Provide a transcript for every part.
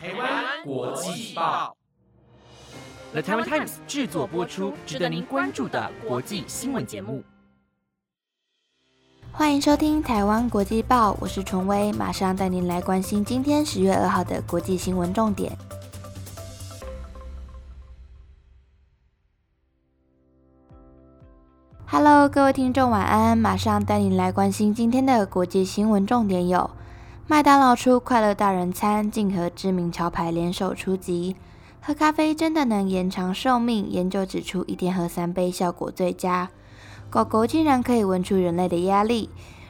台湾国际报，The Taiwan Times 制作播出，值得您关注的国际新闻节目。欢迎收听台湾国际报，我是崇威，马上带您来关心今天十月二号的国际新闻重点。Hello，各位听众，晚安！马上带您来关心今天的国际新闻重点有：麦当劳出快乐大人餐，竟和知名潮牌联手出击。喝咖啡真的能延长寿命？研究指出，一天喝三杯效果最佳。狗狗竟然可以闻出人类的压力。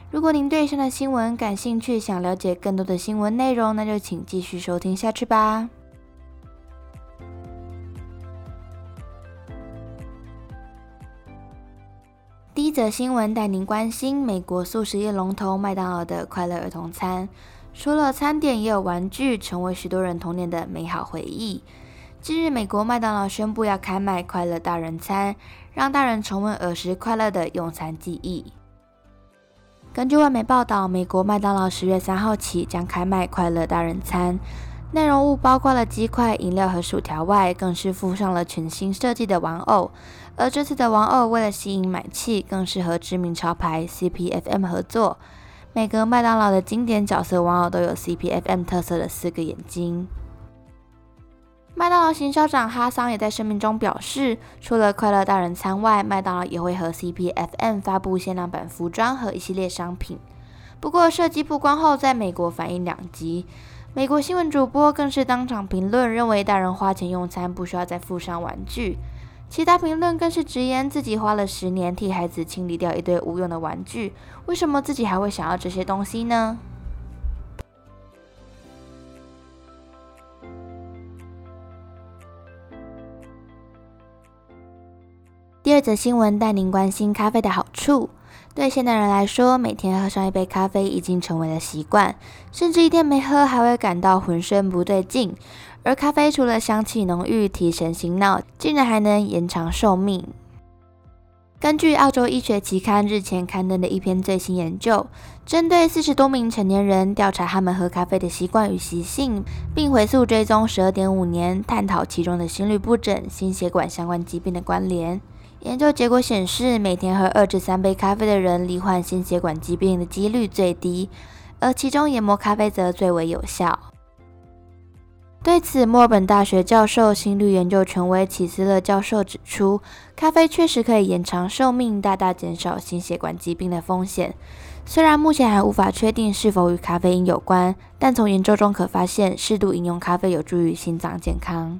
如果您对上的新闻感兴趣，想了解更多的新闻内容，那就请继续收听下去吧。则新闻带您关心美国素食业龙头麦当劳的快乐儿童餐，除了餐点，也有玩具，成为许多人童年的美好回忆。近日，美国麦当劳宣布要开卖快乐大人餐，让大人重温儿时快乐的用餐记忆。根据外媒报道，美国麦当劳十月三号起将开卖快乐大人餐，内容物包括了鸡块、饮料和薯条外，更是附上了全新设计的玩偶。而这次的玩偶为了吸引买气，更是和知名潮牌 CPFM 合作。每个麦当劳的经典角色玩偶都有 CPFM 特色的四个眼睛。麦当劳行销长哈桑也在声明中表示，除了快乐大人餐外，麦当劳也会和 CPFM 发布限量版服装和一系列商品。不过，设计曝光后，在美国反应两极。美国新闻主播更是当场评论，认为大人花钱用餐不需要再附上玩具。其他评论更是直言，自己花了十年替孩子清理掉一堆无用的玩具，为什么自己还会想要这些东西呢？第二则新闻带您关心咖啡的好处。对现代人来说，每天喝上一杯咖啡已经成为了习惯，甚至一天没喝还会感到浑身不对劲。而咖啡除了香气浓郁、提神醒脑，竟然还能延长寿命。根据澳洲医学期刊日前刊登的一篇最新研究，针对四十多名成年人调查他们喝咖啡的习惯与习性，并回溯追踪十二点五年，探讨其中的心律不整、心血管相关疾病的关联。研究结果显示，每天喝二至三杯咖啡的人，罹患心血管疾病的几率最低，而其中研磨咖啡则最为有效。对此，墨尔本大学教授、心率研究权威齐斯勒教授指出，咖啡确实可以延长寿命，大大减少心血管疾病的风险。虽然目前还无法确定是否与咖啡因有关，但从研究中可发现，适度饮用咖啡有助于心脏健康。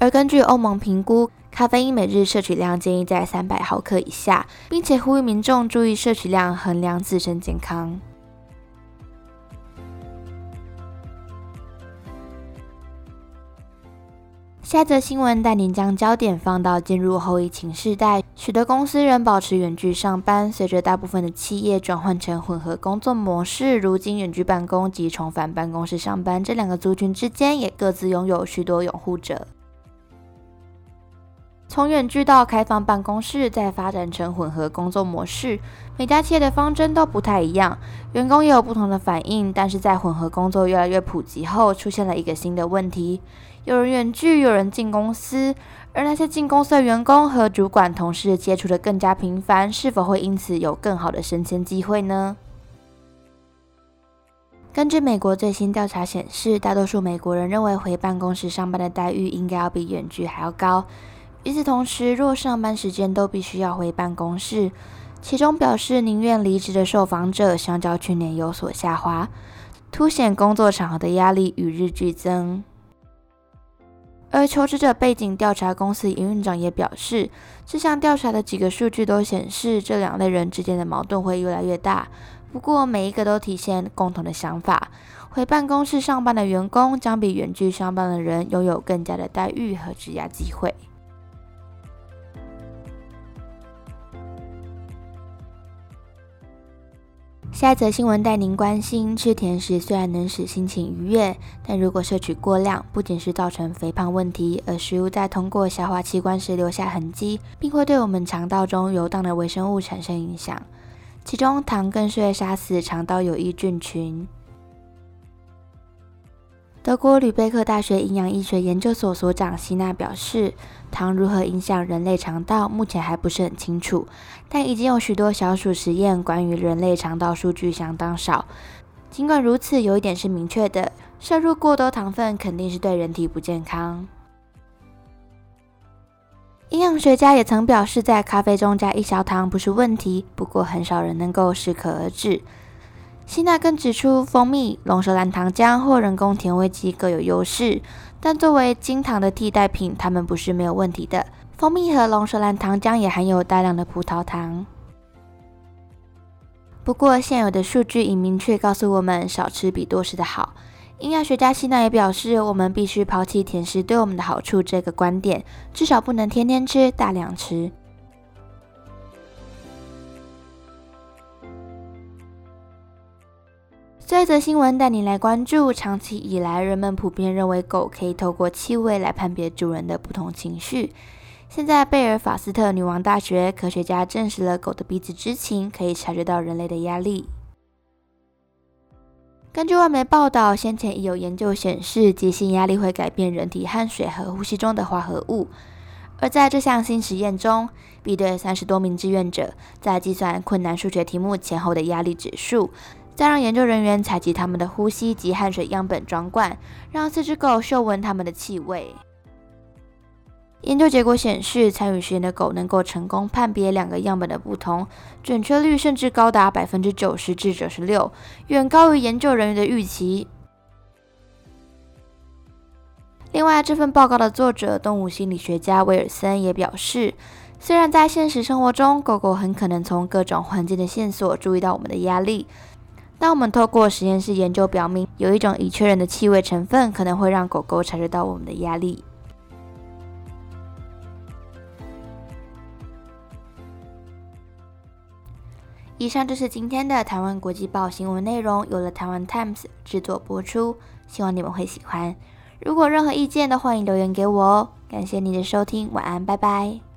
而根据欧盟评估，咖啡因每日摄取量建议在三百毫克以下，并且呼吁民众注意摄取量，衡量自身健康。下则新闻带您将焦点放到进入后疫情时代，许多公司仍保持远距上班。随着大部分的企业转换成混合工作模式，如今远距办公及重返办公室上班这两个族群之间，也各自拥有许多拥护者。从远距到开放办公室，再发展成混合工作模式，每家企业的方针都不太一样，员工也有不同的反应。但是在混合工作越来越普及后，出现了一个新的问题：有人远距，有人进公司，而那些进公司的员工和主管、同事接触的更加频繁，是否会因此有更好的升迁机会呢？根据美国最新调查显示，大多数美国人认为回办公室上班的待遇应该要比远距还要高。与此同时，若上班时间都必须要回办公室，其中表示宁愿离职的受访者，相较去年有所下滑，凸显工作场合的压力与日俱增。而求职者背景调查公司营运长也表示，这项调查的几个数据都显示，这两类人之间的矛盾会越来越大。不过，每一个都体现共同的想法：回办公室上班的员工将比远距上班的人拥有更加的待遇和职业机会。下一则新闻带您关心：吃甜食虽然能使心情愉悦，但如果摄取过量，不仅是造成肥胖问题，而食物在通过消化器官时留下痕迹，并会对我们肠道中游荡的微生物产生影响。其中，糖更是会杀死肠道有益菌群。德国吕贝克大学营养医学研究所所长希娜表示，糖如何影响人类肠道，目前还不是很清楚，但已经有许多小鼠实验关于人类肠道数据相当少。尽管如此，有一点是明确的：摄入过多糖分肯定是对人体不健康。营养学家也曾表示，在咖啡中加一小糖不是问题，不过很少人能够适可而止。希娜更指出，蜂蜜、龙舌兰糖浆或人工甜味剂各有优势，但作为精糖的替代品，它们不是没有问题的。蜂蜜和龙舌兰糖浆也含有大量的葡萄糖。不过，现有的数据已明确告诉我们，少吃比多吃的好。营养学家希娜也表示，我们必须抛弃甜食对我们的好处这个观点，至少不能天天吃、大量吃。这一则新闻带你来关注：长期以来，人们普遍认为狗可以透过气味来判别主人的不同情绪。现在，贝尔法斯特女王大学科学家证实了狗的鼻子知情，可以察觉到人类的压力。根据外媒报道，先前已有研究显示，急性压力会改变人体汗水和呼吸中的化合物。而在这项新实验中，比对三十多名志愿者，在计算困难数学题目前后的压力指数，再让研究人员采集他们的呼吸及汗水样本装罐，让四只狗嗅闻它们的气味。研究结果显示，参与实验的狗能够成功判别两个样本的不同，准确率甚至高达百分之九十至九十六，远高于研究人员的预期。另外，这份报告的作者动物心理学家威尔森也表示，虽然在现实生活中，狗狗很可能从各种环境的线索注意到我们的压力，但我们透过实验室研究表明，有一种已确认的气味成分可能会让狗狗察觉到我们的压力。以上就是今天的台湾国际报新闻内容，由了台湾 Times 制作播出，希望你们会喜欢。如果任何意见都欢迎留言给我哦。感谢你的收听，晚安，拜拜。